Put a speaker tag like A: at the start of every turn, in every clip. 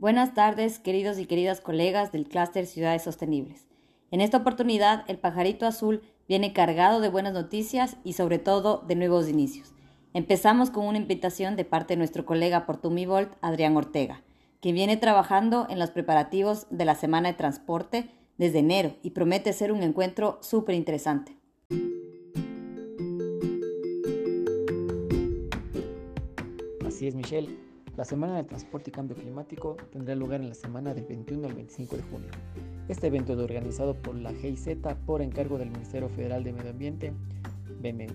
A: Buenas tardes, queridos y queridas colegas del clúster Ciudades Sostenibles. En esta oportunidad, el pajarito azul viene cargado de buenas noticias y sobre todo de nuevos inicios. Empezamos con una invitación de parte de nuestro colega Portumivolt, Adrián Ortega, quien viene trabajando en los preparativos de la Semana de Transporte desde enero y promete ser un encuentro súper interesante.
B: Así es, Michelle. La Semana de Transporte y Cambio Climático tendrá lugar en la semana del 21 al 25 de junio. Este evento es organizado por la GIZ por encargo del Ministerio Federal de Medio Ambiente, BMU.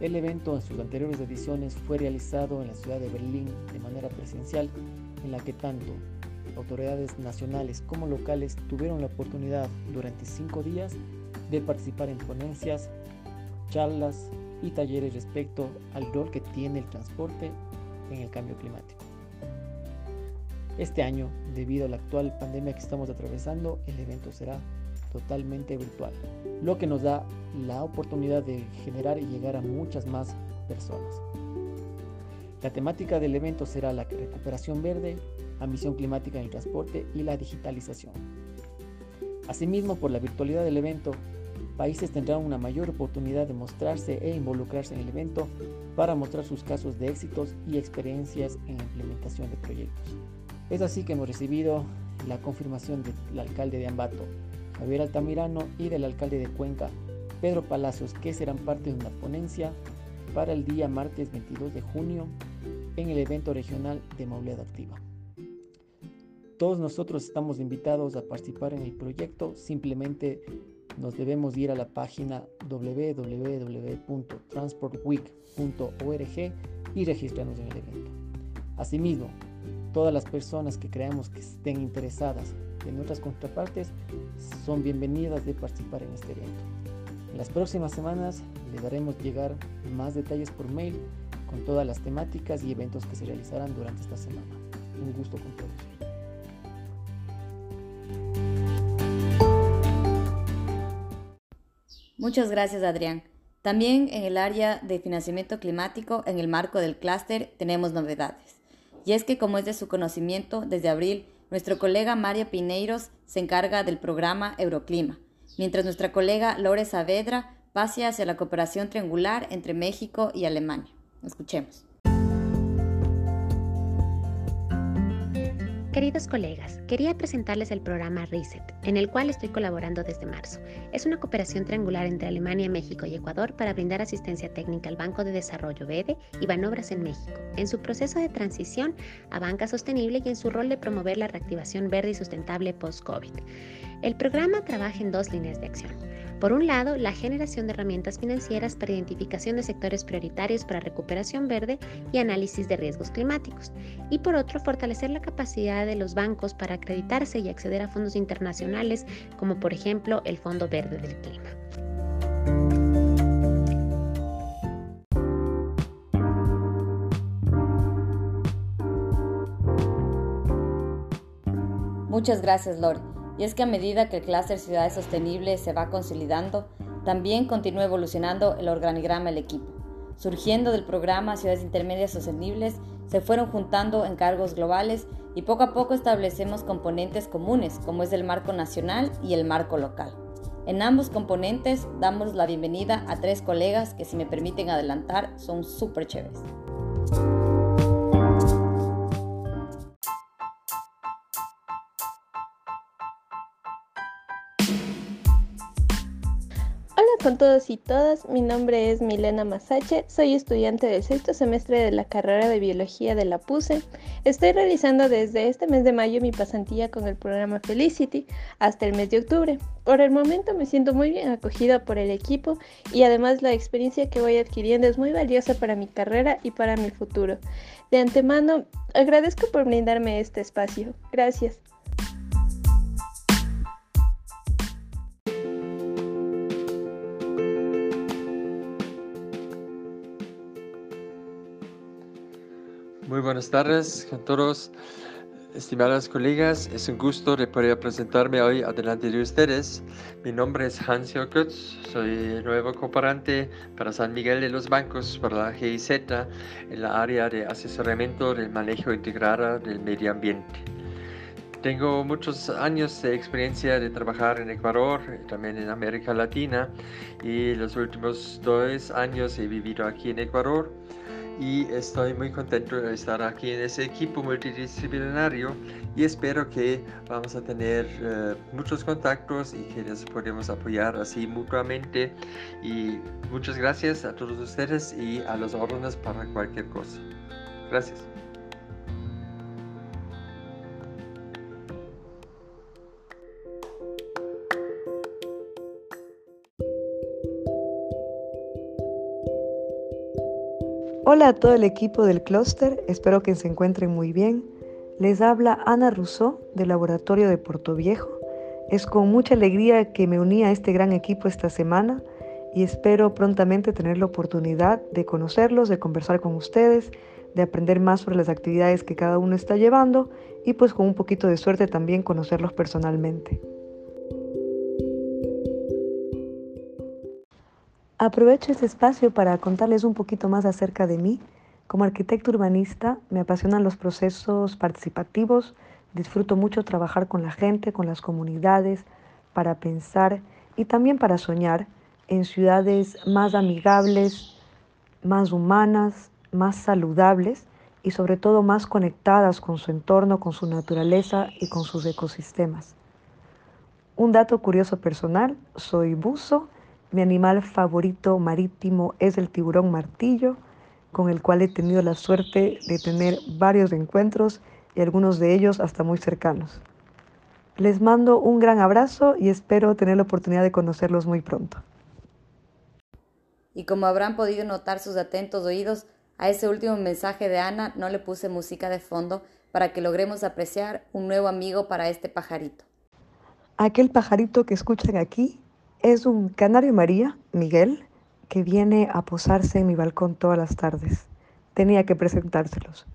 B: El evento en sus anteriores ediciones fue realizado en la ciudad de Berlín de manera presencial, en la que tanto autoridades nacionales como locales tuvieron la oportunidad durante cinco días de participar en ponencias, charlas y talleres respecto al rol que tiene el transporte en el cambio climático. Este año, debido a la actual pandemia que estamos atravesando, el evento será totalmente virtual, lo que nos da la oportunidad de generar y llegar a muchas más personas. La temática del evento será la recuperación verde, ambición climática en el transporte y la digitalización. Asimismo, por la virtualidad del evento, países tendrán una mayor oportunidad de mostrarse e involucrarse en el evento para mostrar sus casos de éxitos y experiencias en la implementación de proyectos. Es así que hemos recibido la confirmación del alcalde de Ambato, Javier Altamirano, y del alcalde de Cuenca, Pedro Palacios, que serán parte de una ponencia para el día martes 22 de junio en el evento regional de Movilidad Activa. Todos nosotros estamos invitados a participar en el proyecto, simplemente nos debemos ir a la página www.transportweek.org y registrarnos en el evento. Asimismo, todas las personas que creamos que estén interesadas en nuestras contrapartes son bienvenidas de participar en este evento. En las próximas semanas les daremos llegar más detalles por mail con todas las temáticas y eventos que se realizarán durante esta semana. Un gusto con todos.
A: Muchas gracias, Adrián. También en el área de financiamiento climático, en el marco del clúster, tenemos novedades. Y es que, como es de su conocimiento, desde abril, nuestro colega María Pineiros se encarga del programa Euroclima, mientras nuestra colega Lore Saavedra pase hacia la cooperación triangular entre México y Alemania. Escuchemos.
C: Queridos colegas, quería presentarles el programa RESET, en el cual estoy colaborando desde marzo. Es una cooperación triangular entre Alemania, México y Ecuador para brindar asistencia técnica al Banco de Desarrollo BEDE y Banobras en México, en su proceso de transición a banca sostenible y en su rol de promover la reactivación verde y sustentable post-COVID. El programa trabaja en dos líneas de acción. Por un lado, la generación de herramientas financieras para identificación de sectores prioritarios para recuperación verde y análisis de riesgos climáticos. Y por otro, fortalecer la capacidad de los bancos para acreditarse y acceder a fondos internacionales, como por ejemplo el Fondo Verde del Clima.
A: Muchas gracias, Lore. Y es que a medida que el clúster Ciudades Sostenibles se va consolidando, también continúa evolucionando el organigrama del equipo. Surgiendo del programa Ciudades Intermedias Sostenibles, se fueron juntando encargos globales y poco a poco establecemos componentes comunes, como es el marco nacional y el marco local. En ambos componentes damos la bienvenida a tres colegas que si me permiten adelantar son súper chéveres.
D: Con todos y todas, mi nombre es Milena Masache, soy estudiante del sexto semestre de la carrera de Biología de la PUSE. Estoy realizando desde este mes de mayo mi pasantía con el programa Felicity hasta el mes de octubre. Por el momento me siento muy bien acogida por el equipo y además la experiencia que voy adquiriendo es muy valiosa para mi carrera y para mi futuro. De antemano, agradezco por brindarme este espacio. Gracias.
E: Muy buenas tardes todos. Estimadas colegas, es un gusto de poder presentarme hoy delante de ustedes. Mi nombre es Hans Jokutz, soy nuevo cooperante para San Miguel de los Bancos para la GIZ en la área de asesoramiento del manejo integrado del medio ambiente. Tengo muchos años de experiencia de trabajar en Ecuador, también en América Latina, y los últimos dos años he vivido aquí en Ecuador y estoy muy contento de estar aquí en ese equipo multidisciplinario y espero que vamos a tener eh, muchos contactos y que nos podemos apoyar así mutuamente y muchas gracias a todos ustedes y a los órdenes para cualquier cosa. Gracias.
F: Hola a todo el equipo del clúster, espero que se encuentren muy bien. Les habla Ana Rousseau del Laboratorio de Puerto Viejo. Es con mucha alegría que me uní a este gran equipo esta semana y espero prontamente tener la oportunidad de conocerlos, de conversar con ustedes, de aprender más sobre las actividades que cada uno está llevando y pues con un poquito de suerte también conocerlos personalmente. Aprovecho este espacio para contarles un poquito más acerca de mí. Como arquitecto urbanista me apasionan los procesos participativos, disfruto mucho trabajar con la gente, con las comunidades, para pensar y también para soñar en ciudades más amigables, más humanas, más saludables y sobre todo más conectadas con su entorno, con su naturaleza y con sus ecosistemas. Un dato curioso personal, soy buzo mi animal favorito marítimo es el tiburón martillo, con el cual he tenido la suerte de tener varios encuentros y algunos de ellos hasta muy cercanos. Les mando un gran abrazo y espero tener la oportunidad de conocerlos muy pronto.
A: Y como habrán podido notar sus atentos oídos, a ese último mensaje de Ana no le puse música de fondo para que logremos apreciar un nuevo amigo para este pajarito.
F: Aquel pajarito que escuchan aquí es un canario María, Miguel, que viene a posarse en mi balcón todas las tardes. Tenía que presentárselos.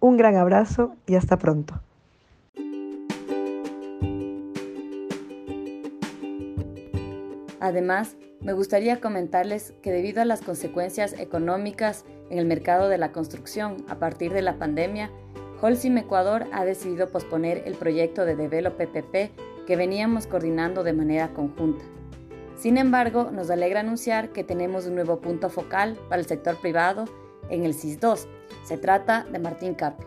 F: Un gran abrazo y hasta pronto.
A: Además, me gustaría comentarles que debido a las consecuencias económicas en el mercado de la construcción a partir de la pandemia, Holcim Ecuador ha decidido posponer el proyecto de Develop PPP que veníamos coordinando de manera conjunta. Sin embargo, nos alegra anunciar que tenemos un nuevo punto focal para el sector privado en el CIS-2. Se trata de Martín Carpio.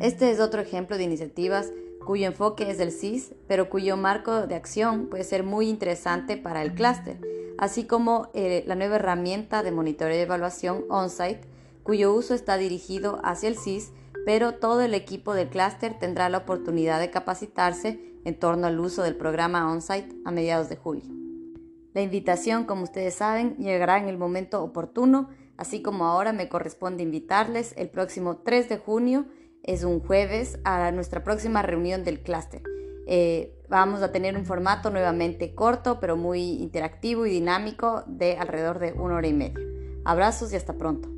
A: Este es otro ejemplo de iniciativas cuyo enfoque es del CIS, pero cuyo marco de acción puede ser muy interesante para el clúster así como eh, la nueva herramienta de monitoreo y evaluación OnSite, cuyo uso está dirigido hacia el CIS, pero todo el equipo del clúster tendrá la oportunidad de capacitarse en torno al uso del programa OnSite a mediados de julio. La invitación, como ustedes saben, llegará en el momento oportuno, así como ahora me corresponde invitarles el próximo 3 de junio, es un jueves, a nuestra próxima reunión del clúster. Eh, vamos a tener un formato nuevamente corto, pero muy interactivo y dinámico de alrededor de una hora y media. Abrazos y hasta pronto.